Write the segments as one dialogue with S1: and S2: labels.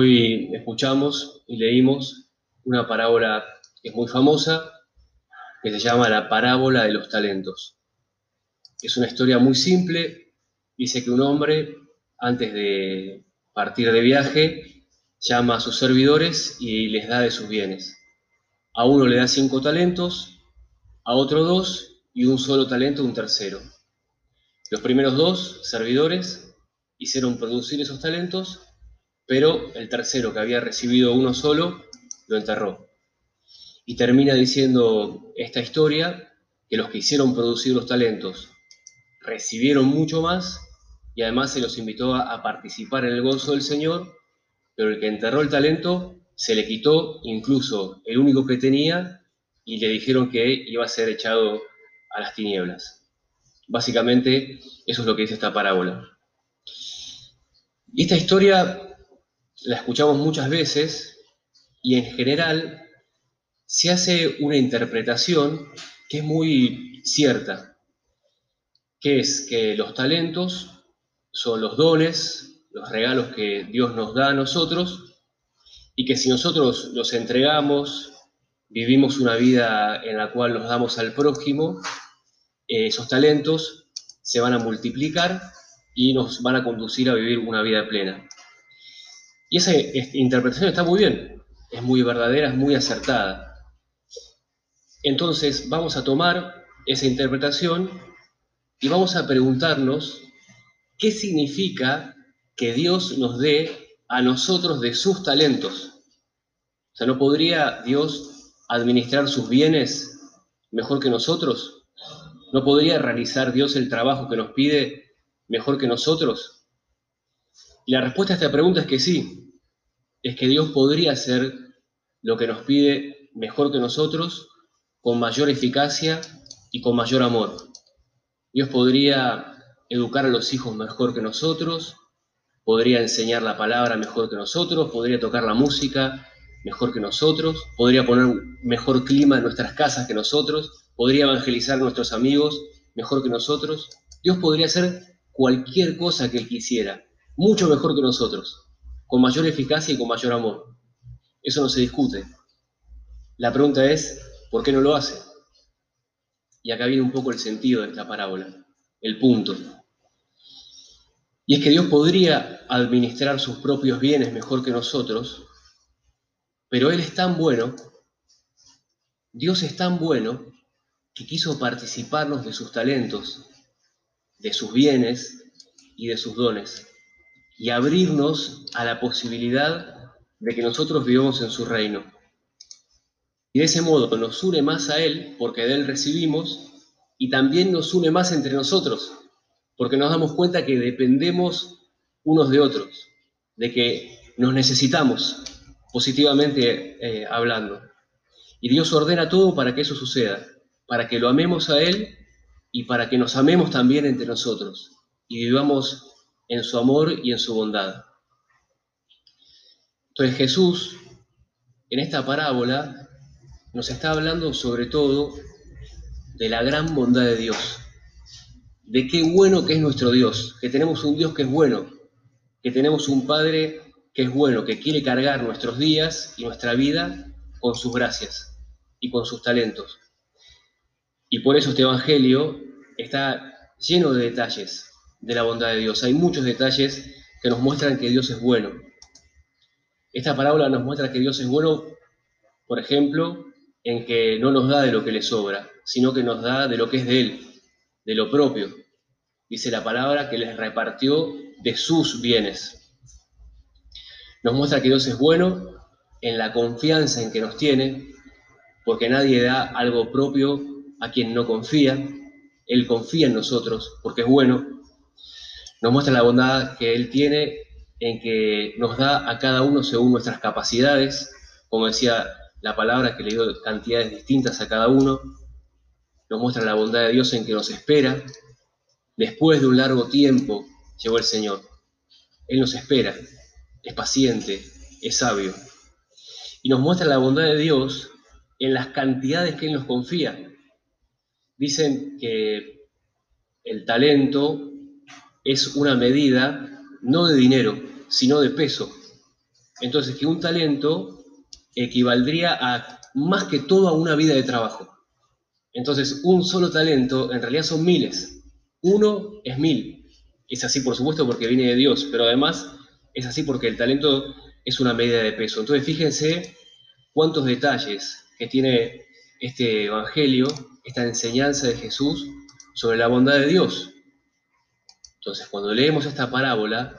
S1: Hoy escuchamos y leímos una parábola que es muy famosa, que se llama la parábola de los talentos. Es una historia muy simple. Dice que un hombre, antes de partir de viaje, llama a sus servidores y les da de sus bienes. A uno le da cinco talentos, a otro dos y un solo talento un tercero. Los primeros dos servidores hicieron producir esos talentos, pero el tercero, que había recibido uno solo, lo enterró. Y termina diciendo esta historia que los que hicieron producir los talentos recibieron mucho más y además se los invitó a, participar en el gozo del Señor, pero el que enterró el talento se le quitó incluso el único que tenía y le dijeron que iba a ser echado a las tinieblas. Básicamente eso es lo que dice esta parábola. Y esta historia la escuchamos muchas veces y en general se hace una interpretación que es muy cierta, que es que los talentos son los dones, los regalos que Dios nos da a nosotros, y que si nosotros los entregamos, vivimos una vida en la cual nos damos al prójimo, eh, esos talentos se van a multiplicar y nos van a conducir a vivir una vida plena. Y esa interpretación está muy bien, es muy verdadera, es muy acertada. Entonces vamos a tomar esa interpretación y vamos a preguntarnos qué significa que Dios nos dé a nosotros de sus talentos. O sea, ¿no podría Dios administrar sus bienes mejor que nosotros? ¿No podría realizar Dios el trabajo que nos pide mejor que nosotros? Y la respuesta a esta pregunta es que sí, es que Dios podría hacer lo que nos pide mejor que nosotros, con mayor eficacia y con mayor amor. Dios podría educar a los hijos mejor que nosotros, podría enseñar la palabra mejor que nosotros, podría tocar la música mejor que nosotros, podría poner mejor clima en nuestras casas que nosotros, podría evangelizar a nuestros amigos mejor que nosotros. Dios podría hacer cualquier cosa que Él quisiera, mucho mejor que nosotros, con mayor eficacia y con mayor amor. Eso no se discute. La pregunta es, ¿por qué no lo hace? Y acá viene un poco el sentido de esta parábola, el punto. Y es que Dios podría administrar sus propios bienes mejor que nosotros, pero Él es tan bueno, Dios es tan bueno, que quiso participarnos de sus talentos, de sus bienes y de sus dones, y abrirnos a la posibilidad de que nosotros vivamos en su reino. Y de ese modo nos une más a Él, porque de Él recibimos, y también nos une más entre nosotros, porque nos damos cuenta que dependemos unos de otros, de que nos necesitamos, positivamente eh, hablando. Y Dios ordena todo para que eso suceda, para que lo amemos a Él y para que nos amemos también entre nosotros y vivamos en su amor y en su bondad. Entonces Jesús, en esta parábola, nos está hablando sobre todo de la gran bondad de Dios, de qué bueno que es nuestro Dios, que tenemos un Dios que es bueno, que tenemos un Padre que es bueno, que quiere cargar nuestros días y nuestra vida con sus gracias y con sus talentos. Y por eso este Evangelio está lleno de detalles de la bondad de Dios. Hay muchos detalles que nos muestran que Dios es bueno. Esta parábola nos muestra que Dios es bueno, por ejemplo, en que no nos da de lo que le sobra, sino que nos da de lo que es de Él, de lo propio. Dice la palabra que les repartió de sus bienes. Nos muestra que Dios es bueno en la confianza en que nos tiene, porque nadie da algo propio a quien no confía. Él confía en nosotros porque es bueno. Nos muestra la bondad que Él tiene en que nos da a cada uno según nuestras capacidades, como decía la palabra que le dio cantidades distintas a cada uno, nos muestra la bondad de Dios en que nos espera. Después de un largo tiempo llegó el Señor. Él nos espera, es paciente, es sabio. Y nos muestra la bondad de Dios en las cantidades que Él nos confía. Dicen que el talento es una medida no de dinero, sino de peso. entonces que un talento equivaldría a más que todo a una vida de trabajo. Entonces, un solo talento en realidad son miles. Uno es mil. Es así, por supuesto, porque viene de Dios, pero además es así porque el talento es una medida de peso. Entonces, fíjense cuántos detalles que tiene este Evangelio, esta enseñanza de Jesús sobre la bondad de Dios. Entonces, cuando leemos esta parábola,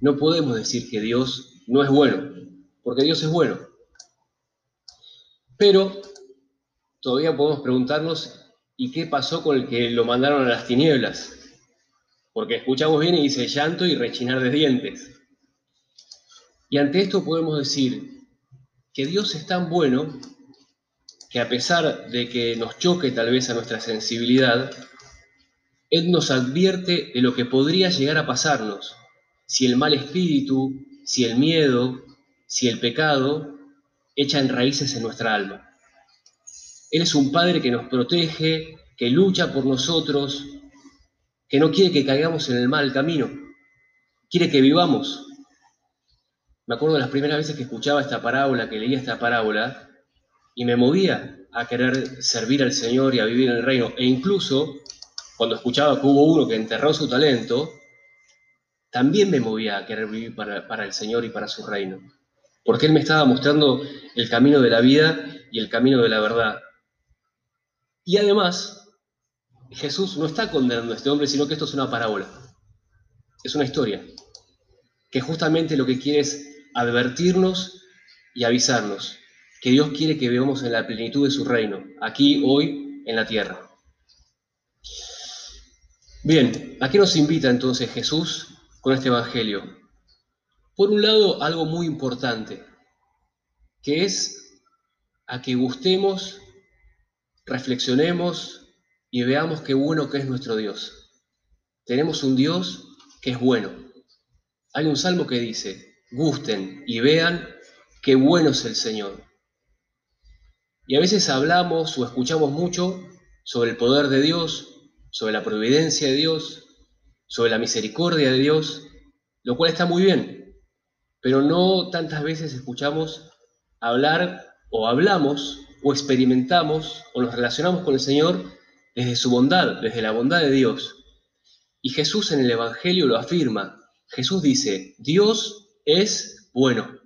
S1: no podemos decir que Dios no es bueno, porque Dios es bueno. Pero todavía podemos preguntarnos, ¿y qué pasó con el que lo mandaron a las tinieblas? Porque escuchamos bien y dice llanto y rechinar de dientes. Y ante esto podemos decir que Dios es tan bueno que a pesar de que nos choque tal vez a nuestra sensibilidad, Él nos advierte de lo que podría llegar a pasarnos si el mal espíritu, si el miedo, si el pecado echan raíces en nuestra alma. Él es un Padre que nos protege, que lucha por nosotros, que no quiere que caigamos en el mal camino, quiere que vivamos. Me acuerdo de las primeras veces que escuchaba esta parábola, que leía esta parábola, y me movía a querer servir al Señor y a vivir en el reino. E incluso cuando escuchaba que hubo uno que enterró su talento, también me movía a querer vivir para, para el Señor y para su reino. Porque Él me estaba mostrando el camino de la vida y el camino de la verdad. Y además, Jesús no está condenando a este hombre, sino que esto es una parábola. Es una historia. Que justamente lo que quiere es advertirnos y avisarnos que Dios quiere que veamos en la plenitud de su reino, aquí, hoy, en la tierra. Bien, ¿a qué nos invita entonces Jesús con este Evangelio? Por un lado, algo muy importante, que es a que gustemos reflexionemos y veamos qué bueno que es nuestro Dios. Tenemos un Dios que es bueno. Hay un salmo que dice, gusten y vean qué bueno es el Señor. Y a veces hablamos o escuchamos mucho sobre el poder de Dios, sobre la providencia de Dios, sobre la misericordia de Dios, lo cual está muy bien, pero no tantas veces escuchamos hablar o hablamos o experimentamos o nos relacionamos con el Señor desde su bondad, desde la bondad de Dios. Y Jesús en el Evangelio lo afirma. Jesús dice, Dios es bueno.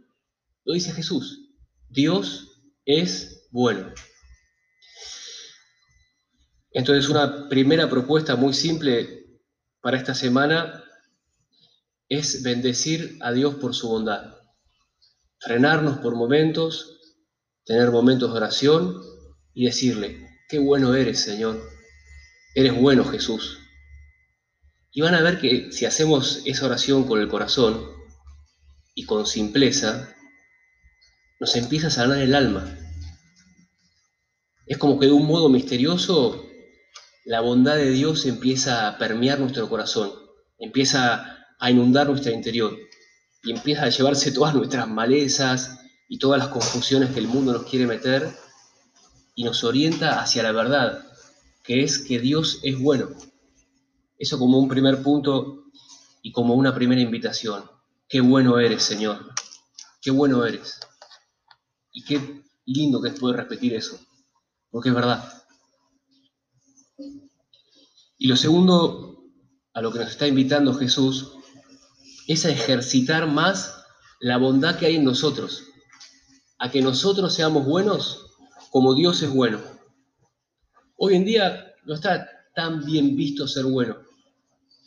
S1: Lo dice Jesús, Dios es bueno. Entonces una primera propuesta muy simple para esta semana es bendecir a Dios por su bondad. Frenarnos por momentos tener momentos de oración y decirle, qué bueno eres, Señor. Eres bueno, Jesús. Y van a ver que si hacemos esa oración con el corazón y con simpleza, nos empieza a sanar el alma. Es como que de un modo misterioso la bondad de Dios empieza a permear nuestro corazón, empieza a inundar nuestro interior y empieza a llevarse todas nuestras malezas, y todas las confusiones que el mundo nos quiere meter y nos orienta hacia la verdad, que es que Dios es bueno. Eso como un primer punto y como una primera invitación. Qué bueno eres, Señor. Qué bueno eres. Y qué lindo que es poder repetir eso, porque es verdad. Y lo segundo a lo que nos está invitando Jesús es a ejercitar más la bondad que hay en nosotros a que nosotros seamos buenos como Dios es bueno. Hoy en día no está tan bien visto ser bueno.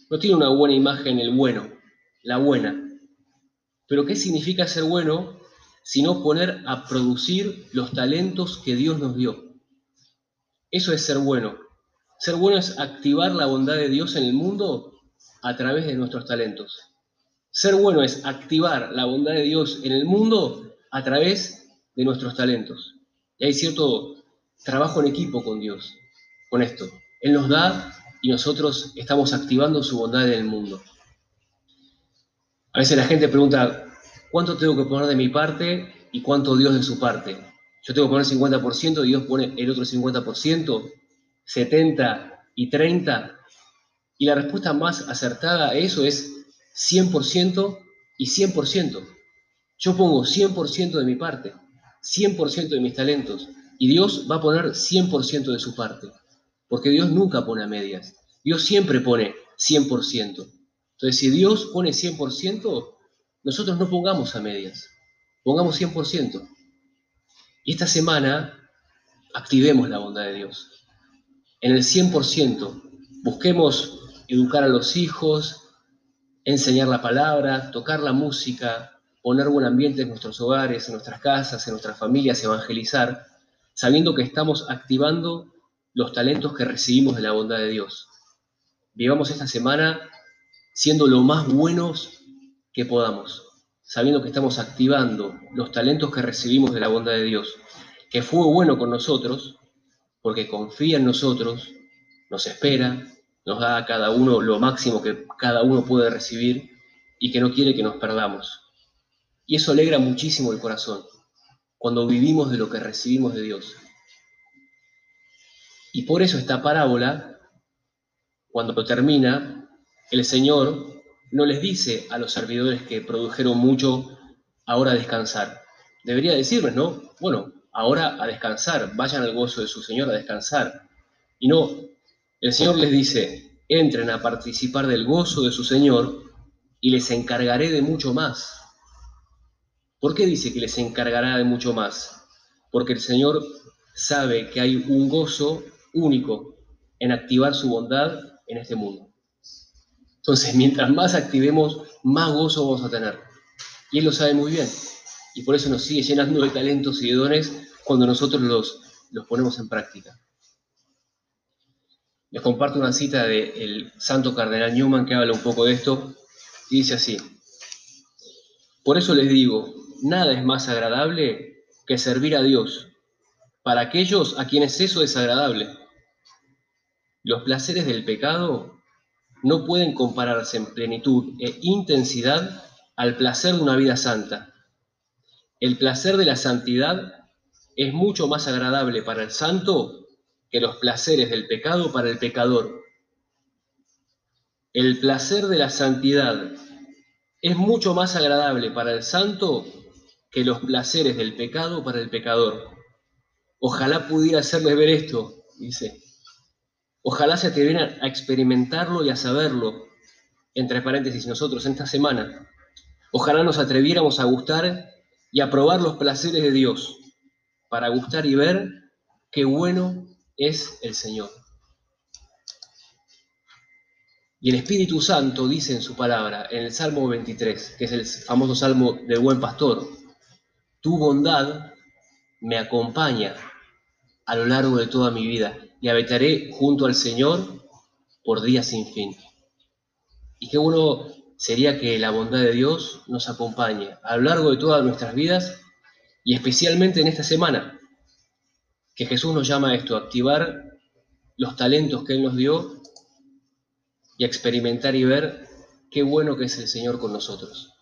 S1: No tiene una buena imagen el bueno, la buena. Pero ¿qué significa ser bueno sino poner a producir los talentos que Dios nos dio? Eso es ser bueno. Ser bueno es activar la bondad de Dios en el mundo a través de nuestros talentos. Ser bueno es activar la bondad de Dios en el mundo a través de nuestros talentos. Y hay cierto trabajo en equipo con Dios, con esto. Él nos da y nosotros estamos activando su bondad en el mundo. A veces la gente pregunta, ¿cuánto tengo que poner de mi parte y cuánto Dios de su parte? Yo tengo que poner 50% y Dios pone el otro 50%, 70 y 30. Y la respuesta más acertada a eso es 100% y 100%. Yo pongo 100% de mi parte, 100% de mis talentos, y Dios va a poner 100% de su parte, porque Dios nunca pone a medias, Dios siempre pone 100%. Entonces, si Dios pone 100%, nosotros no pongamos a medias, pongamos 100%. Y esta semana activemos la bondad de Dios. En el 100%, busquemos educar a los hijos, enseñar la palabra, tocar la música, poner buen ambiente en nuestros hogares, en nuestras casas, en nuestras familias, evangelizar, sabiendo que estamos activando los talentos que recibimos de la bondad de Dios. Vivamos esta semana siendo lo más buenos que podamos, sabiendo que estamos activando los talentos que recibimos de la bondad de Dios, que fue bueno con nosotros, porque confía en nosotros, nos espera, nos da a cada uno lo máximo que cada uno puede recibir y que no quiere que nos perdamos. Y eso alegra muchísimo el corazón, cuando vivimos de lo que recibimos de Dios. Y por eso esta parábola, cuando termina, el Señor no les dice a los servidores que produjeron mucho, ahora descansar. Debería decirles, ¿no? Bueno, ahora a descansar, vayan al gozo de su Señor a descansar. Y no, el Señor les dice, entren a participar del gozo de su Señor y les encargaré de mucho más. ¿Por qué dice que les encargará de mucho más? Porque el Señor sabe que hay un gozo único en activar su bondad en este mundo. Entonces, mientras más activemos, más gozo vamos a tener. Y Él lo sabe muy bien. Y por eso nos sigue llenando de talentos y de dones cuando nosotros los, los ponemos en práctica. Les comparto una cita del santo cardenal Newman que habla un poco de esto y dice así. Por eso les digo, nada es más agradable que servir a Dios para aquellos a quienes eso es agradable. Los placeres del pecado no pueden compararse en plenitud e intensidad al placer de una vida santa. El placer de la santidad es mucho más agradable para el santo que los placeres del pecado para el pecador. El placer de la santidad es mucho más agradable para el santo que los placeres del pecado para el pecador. Ojalá pudiera hacerles ver esto, dice. Ojalá se atrevieran a experimentarlo y a saberlo, entre paréntesis, nosotros esta semana. Ojalá nos atreviéramos a gustar y a probar los placeres de Dios, para gustar y ver qué bueno es el Señor. Y el Espíritu Santo dice en su palabra, en el Salmo 23, que es el famoso Salmo del buen pastor, tu bondad me acompaña a lo largo de toda mi vida y habitaré junto al Señor por días sin fin. Y qué bueno sería que la bondad de Dios nos acompañe a lo largo de todas nuestras vidas y especialmente en esta semana, que Jesús nos llama a esto, a activar los talentos que Él nos dio y a experimentar y ver qué bueno que es el Señor con nosotros.